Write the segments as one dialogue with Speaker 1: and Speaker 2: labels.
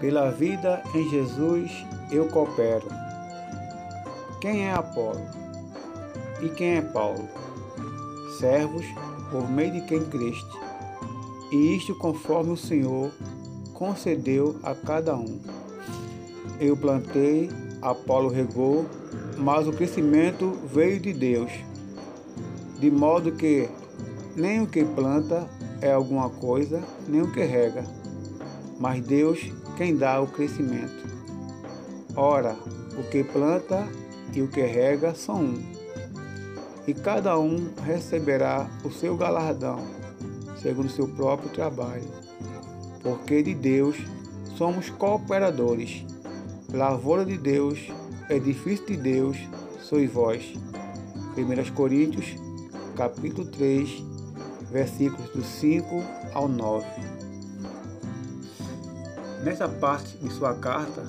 Speaker 1: Pela vida em Jesus eu coopero. Quem é Apolo? E quem é Paulo? Servos por meio de quem creste. E isto conforme o Senhor concedeu a cada um. Eu plantei, Apolo regou, mas o crescimento veio de Deus. De modo que nem o que planta é alguma coisa, nem o que rega, mas Deus quem dá o crescimento. Ora, o que planta e o que rega são um, e cada um receberá o seu galardão, segundo o seu próprio trabalho. Porque de Deus somos cooperadores, lavoura de Deus, edifício de Deus, sois vós. 1 Coríntios, capítulo 3, versículos do 5 ao 9. Nessa parte de sua carta,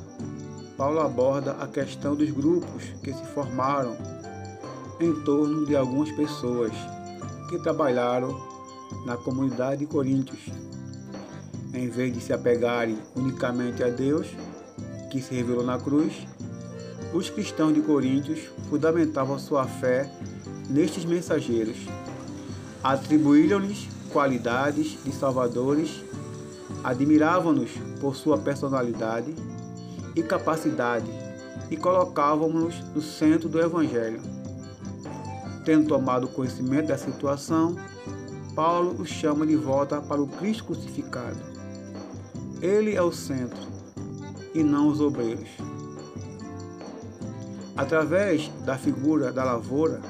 Speaker 1: Paulo aborda a questão dos grupos que se formaram em torno de algumas pessoas que trabalharam na comunidade de Coríntios. Em vez de se apegarem unicamente a Deus, que se revelou na cruz, os cristãos de Coríntios fundamentavam sua fé nestes mensageiros, atribuíram-lhes qualidades de salvadores Admiravam-nos por sua personalidade e capacidade e colocávamos-nos no centro do Evangelho. Tendo tomado conhecimento da situação, Paulo os chama de volta para o Cristo crucificado. Ele é o centro e não os obreiros. Através da figura da lavoura,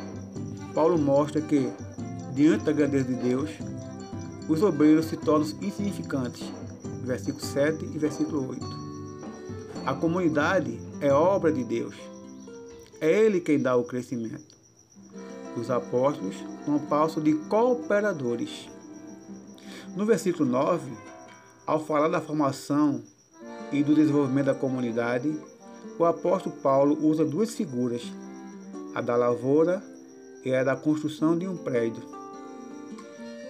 Speaker 1: Paulo mostra que, diante da grandeza de Deus, os obreiros se tornam insignificantes. Versículo 7 e versículo 8. A comunidade é obra de Deus. É Ele quem dá o crescimento. Os apóstolos não passam de cooperadores. No versículo 9, ao falar da formação e do desenvolvimento da comunidade, o apóstolo Paulo usa duas figuras, a da lavoura e a da construção de um prédio.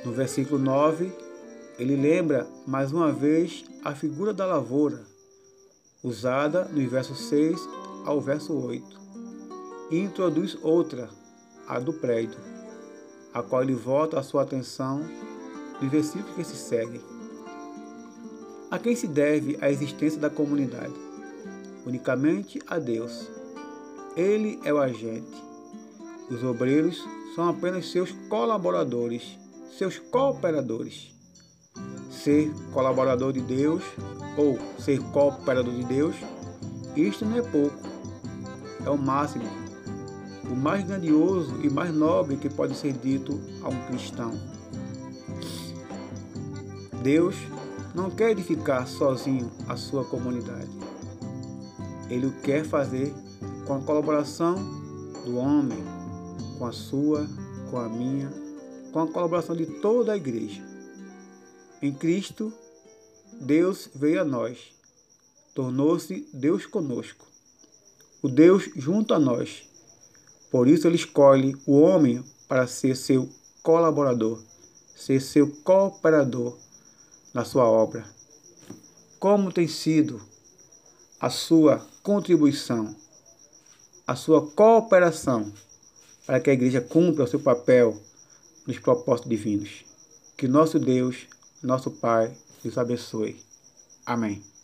Speaker 1: No versículo 9, ele lembra mais uma vez a figura da lavoura, usada no verso 6 ao verso 8, e introduz outra, a do prédio, a qual ele volta a sua atenção no versículo que se segue. A quem se deve a existência da comunidade? Unicamente a Deus. Ele é o agente. Os obreiros são apenas seus colaboradores seus cooperadores. Ser colaborador de Deus ou ser cooperador de Deus, isto não é pouco, é o máximo, o mais grandioso e mais nobre que pode ser dito a um cristão. Deus não quer edificar sozinho a sua comunidade. Ele o quer fazer com a colaboração do homem, com a sua, com a minha com a colaboração de toda a igreja. Em Cristo, Deus veio a nós, tornou-se Deus conosco, o Deus junto a nós. Por isso ele escolhe o homem para ser seu colaborador, ser seu cooperador na sua obra. Como tem sido a sua contribuição, a sua cooperação para que a igreja cumpra o seu papel nos propósitos divinos. Que nosso Deus, nosso Pai, nos abençoe. Amém.